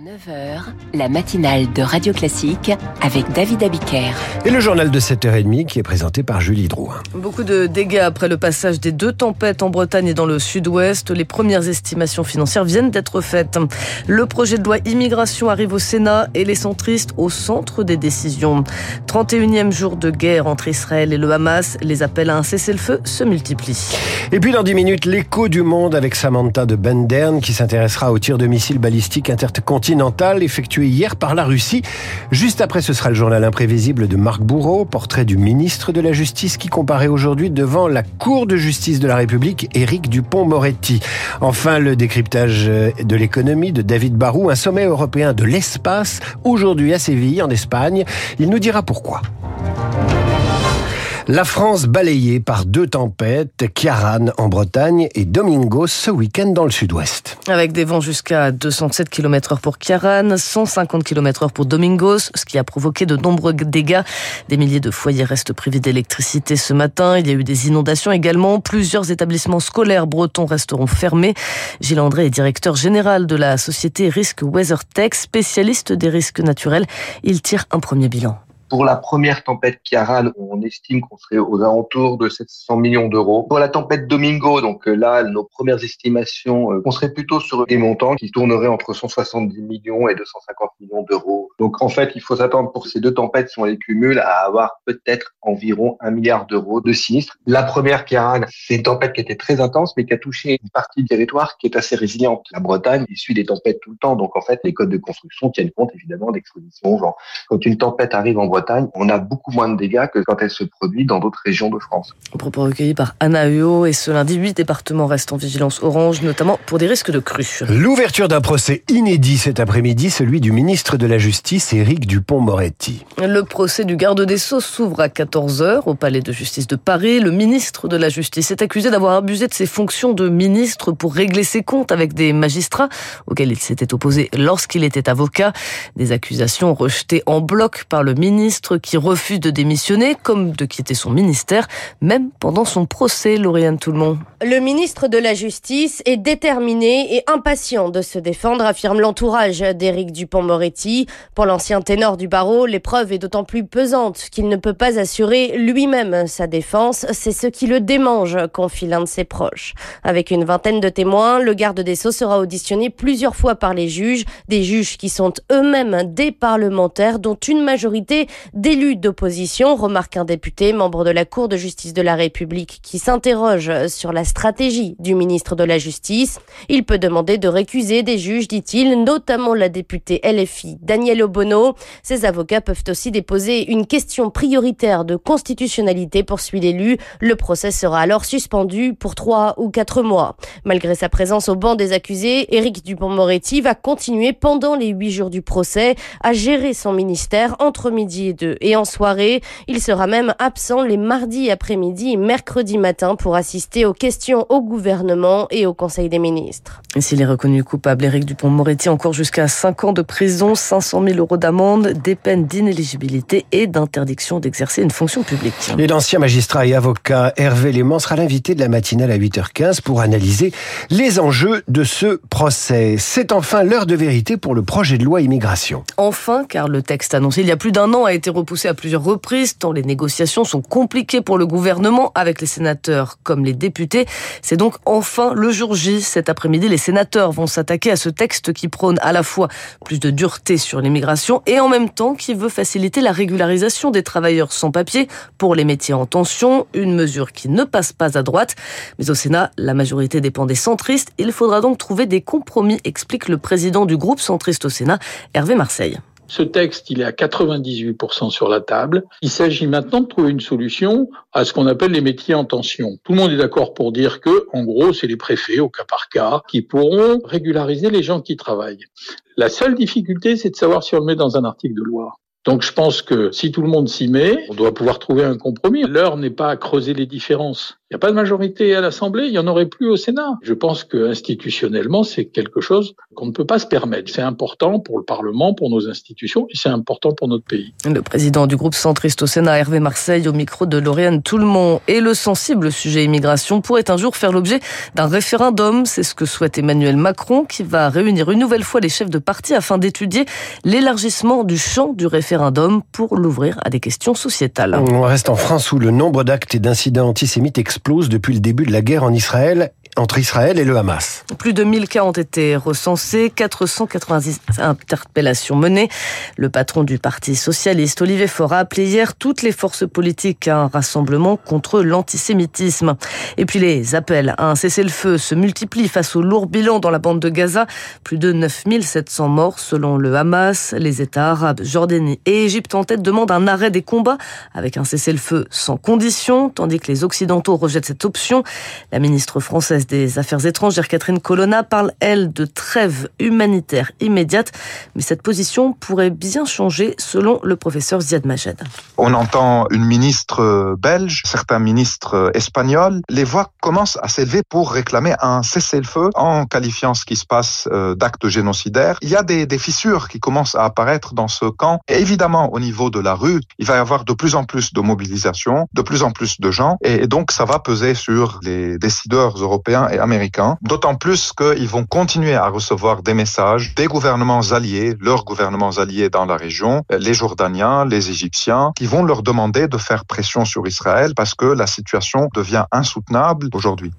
9h, la matinale de Radio Classique avec David Abiker. Et le journal de 7h30 qui est présenté par Julie Drouin. Beaucoup de dégâts après le passage des deux tempêtes en Bretagne et dans le sud-ouest. Les premières estimations financières viennent d'être faites. Le projet de loi immigration arrive au Sénat et les centristes au centre des décisions. 31e jour de guerre entre Israël et le Hamas. Les appels à un cessez-le-feu se multiplient. Et puis dans 10 minutes, l'écho du monde avec Samantha de Bendern qui s'intéressera au tir de missiles balistiques intercontinentaux effectué hier par la Russie. Juste après, ce sera le journal imprévisible de Marc Bourreau, portrait du ministre de la Justice qui comparait aujourd'hui devant la Cour de justice de la République, Éric Dupont-Moretti. Enfin, le décryptage de l'économie de David Barou, un sommet européen de l'espace, aujourd'hui à Séville, en Espagne. Il nous dira pourquoi. La France balayée par deux tempêtes, Kiaran en Bretagne et Domingos ce week-end dans le sud-ouest. Avec des vents jusqu'à 207 km h pour Kiaran, 150 km h pour Domingos, ce qui a provoqué de nombreux dégâts. Des milliers de foyers restent privés d'électricité ce matin. Il y a eu des inondations également. Plusieurs établissements scolaires bretons resteront fermés. Gilles André est directeur général de la société Risk WeatherTech, spécialiste des risques naturels. Il tire un premier bilan. Pour la première tempête Kiaran, on estime qu'on serait aux alentours de 700 millions d'euros. Pour la tempête Domingo, donc euh, là, nos premières estimations, euh, on serait plutôt sur des montants qui tourneraient entre 170 millions et 250 millions d'euros. Donc en fait, il faut s'attendre pour ces deux tempêtes, si on les cumule, à avoir peut-être environ un milliard d'euros de sinistres. La première Kiaran, c'est une tempête qui était très intense, mais qui a touché une partie du territoire qui est assez résiliente. La Bretagne suit des tempêtes tout le temps, donc en fait, les codes de construction tiennent compte évidemment d'exposition. Genre, quand une tempête arrive en Bretagne, on a beaucoup moins de dégâts que quand elle se produit dans d'autres régions de France. Propos recueillis par Anna Huot et ce lundi, huit départements restent en vigilance orange, notamment pour des risques de crues. L'ouverture d'un procès inédit cet après-midi, celui du ministre de la Justice, Éric Dupont-Moretti. Le procès du garde des Sceaux s'ouvre à 14h au palais de justice de Paris. Le ministre de la Justice est accusé d'avoir abusé de ses fonctions de ministre pour régler ses comptes avec des magistrats auxquels il s'était opposé lorsqu'il était avocat. Des accusations rejetées en bloc par le ministre qui refuse de démissionner, comme de quitter son ministère, même pendant son procès, Lauriane Toulmont. Le ministre de la Justice est déterminé et impatient de se défendre, affirme l'entourage d'Éric Dupont-Moretti. Pour l'ancien ténor du barreau, l'épreuve est d'autant plus pesante qu'il ne peut pas assurer lui-même sa défense. C'est ce qui le démange, confie l'un de ses proches. Avec une vingtaine de témoins, le garde des Sceaux sera auditionné plusieurs fois par les juges, des juges qui sont eux-mêmes des parlementaires, dont une majorité d'élus d'opposition, remarque un député, membre de la Cour de justice de la République, qui s'interroge sur la stratégie du ministre de la Justice. Il peut demander de récuser des juges, dit-il, notamment la députée LFI Danielle Obono. Ses avocats peuvent aussi déposer une question prioritaire de constitutionnalité, poursuit l'élu. Le procès sera alors suspendu pour trois ou quatre mois. Malgré sa présence au banc des accusés, Éric Dupont-Moretti va continuer pendant les huit jours du procès à gérer son ministère entre midi en soirée. Il sera même absent les mardis après-midi et mercredi matin pour assister aux questions au gouvernement et au Conseil des ministres. Et s'il est reconnu coupable, Éric Dupont-Moretti encore jusqu'à 5 ans de prison, 500 000 euros d'amende, des peines d'inéligibilité et d'interdiction d'exercer une fonction publique. Et l'ancien magistrat et avocat Hervé Léman sera l'invité de la matinale à 8h15 pour analyser les enjeux de ce procès. C'est enfin l'heure de vérité pour le projet de loi immigration. Enfin, car le texte annoncé il y a plus d'un an a été repoussé à plusieurs reprises, tant les négociations sont compliquées pour le gouvernement avec les sénateurs comme les députés. C'est donc enfin le jour J. Cet après-midi, les sénateurs vont s'attaquer à ce texte qui prône à la fois plus de dureté sur l'immigration et en même temps qui veut faciliter la régularisation des travailleurs sans papier pour les métiers en tension, une mesure qui ne passe pas à droite. Mais au Sénat, la majorité dépend des centristes. Il faudra donc trouver des compromis, explique le président du groupe centriste au Sénat, Hervé Marseille. Ce texte, il est à 98% sur la table. Il s'agit maintenant de trouver une solution à ce qu'on appelle les métiers en tension. Tout le monde est d'accord pour dire que, en gros, c'est les préfets, au cas par cas, qui pourront régulariser les gens qui travaillent. La seule difficulté, c'est de savoir si on le met dans un article de loi. Donc je pense que si tout le monde s'y met, on doit pouvoir trouver un compromis. L'heure n'est pas à creuser les différences. Il n'y a pas de majorité à l'Assemblée, il n'y en aurait plus au Sénat. Je pense que institutionnellement, c'est quelque chose qu'on ne peut pas se permettre. C'est important pour le Parlement, pour nos institutions, et c'est important pour notre pays. Le président du groupe centriste au Sénat, Hervé Marseille, au micro de Lauriane Toulmont, et le sensible sujet immigration pourrait un jour faire l'objet d'un référendum. C'est ce que souhaite Emmanuel Macron, qui va réunir une nouvelle fois les chefs de parti afin d'étudier l'élargissement du champ du référendum pour l'ouvrir à des questions sociétales. On reste en France où le nombre d'actes et d'incidents antisémites explose depuis le début de la guerre en Israël entre Israël et le Hamas. Plus de 1000 cas ont été recensés, 490 interpellations menées. Le patron du Parti socialiste, Olivier Faure, a appelé hier toutes les forces politiques à un rassemblement contre l'antisémitisme. Et puis les appels à un cessez-le-feu se multiplient face au lourd bilan dans la bande de Gaza. Plus de 9700 morts selon le Hamas. Les États arabes, Jordanie et Égypte en tête demandent un arrêt des combats avec un cessez-le-feu sans condition, tandis que les Occidentaux rejettent cette option. La ministre française des Affaires étrangères, Catherine Colonna, parle, elle, de trêve humanitaire immédiate. Mais cette position pourrait bien changer, selon le professeur Ziad Majed. On entend une ministre belge, certains ministres espagnols. Les voix commencent à s'élever pour réclamer un cessez-le-feu en qualifiant ce qui se passe euh, d'acte génocidaire. Il y a des, des fissures qui commencent à apparaître dans ce camp. Et évidemment, au niveau de la rue, il va y avoir de plus en plus de mobilisation, de plus en plus de gens. Et donc, ça va peser sur les décideurs européens et américains, d'autant plus qu'ils vont continuer à recevoir des messages des gouvernements alliés, leurs gouvernements alliés dans la région, les Jordaniens, les Égyptiens, qui vont leur demander de faire pression sur Israël parce que la situation devient insoutenable aujourd'hui.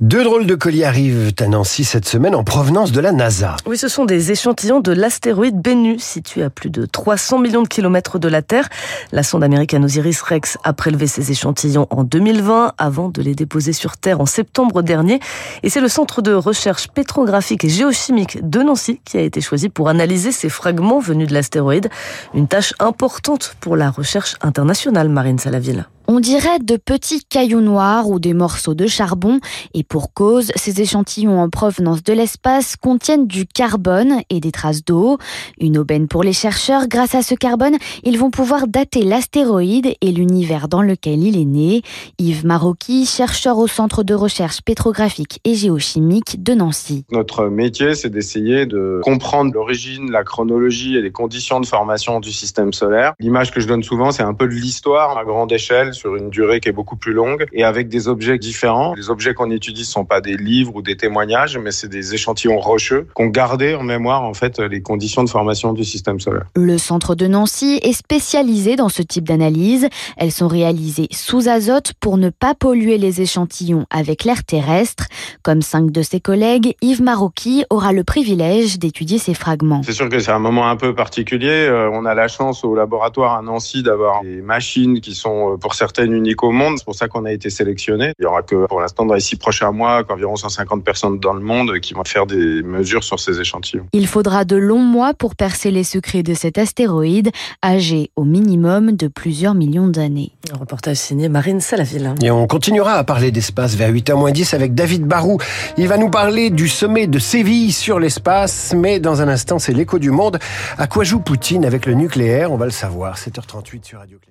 Deux drôles de colis arrivent à Nancy cette semaine en provenance de la NASA. Oui, ce sont des échantillons de l'astéroïde Bennu, situé à plus de 300 millions de kilomètres de la Terre. La sonde américaine Osiris Rex a prélevé ces échantillons en 2020 avant de les déposer sur Terre en septembre dernier. Et c'est le centre de recherche pétrographique et géochimique de Nancy qui a été choisi pour analyser ces fragments venus de l'astéroïde. Une tâche importante pour la recherche internationale, Marine Salaville. On dirait de petits cailloux noirs ou des morceaux de charbon, et pour cause, ces échantillons en provenance de l'espace contiennent du carbone et des traces d'eau. Une aubaine pour les chercheurs, grâce à ce carbone, ils vont pouvoir dater l'astéroïde et l'univers dans lequel il est né. Yves Marocchi, chercheur au Centre de recherche pétrographique et géochimique de Nancy. Notre métier, c'est d'essayer de comprendre l'origine, la chronologie et les conditions de formation du système solaire. L'image que je donne souvent, c'est un peu de l'histoire à grande échelle sur une durée qui est beaucoup plus longue et avec des objets différents. Les objets qu'on étudie ne sont pas des livres ou des témoignages, mais c'est des échantillons rocheux qu'on gardé en mémoire en fait les conditions de formation du système solaire. Le centre de Nancy est spécialisé dans ce type d'analyse. Elles sont réalisées sous azote pour ne pas polluer les échantillons avec l'air terrestre. Comme cinq de ses collègues, Yves Marocchi aura le privilège d'étudier ces fragments. C'est sûr que c'est un moment un peu particulier. Euh, on a la chance au laboratoire à Nancy d'avoir des machines qui sont euh, pour certains certaines unique au monde. C'est pour ça qu'on a été sélectionné. Il y aura que pour l'instant dans les six prochains mois qu'environ 150 personnes dans le monde qui vont faire des mesures sur ces échantillons. Il faudra de longs mois pour percer les secrets de cet astéroïde, âgé au minimum de plusieurs millions d'années. Un reportage signé Marine Salaville. Et on continuera à parler d'espace vers 8h10 avec David Barou. Il va nous parler du sommet de Séville sur l'espace, mais dans un instant, c'est l'écho du monde. À quoi joue Poutine avec le nucléaire? On va le savoir. 7h38 sur Radio Classique.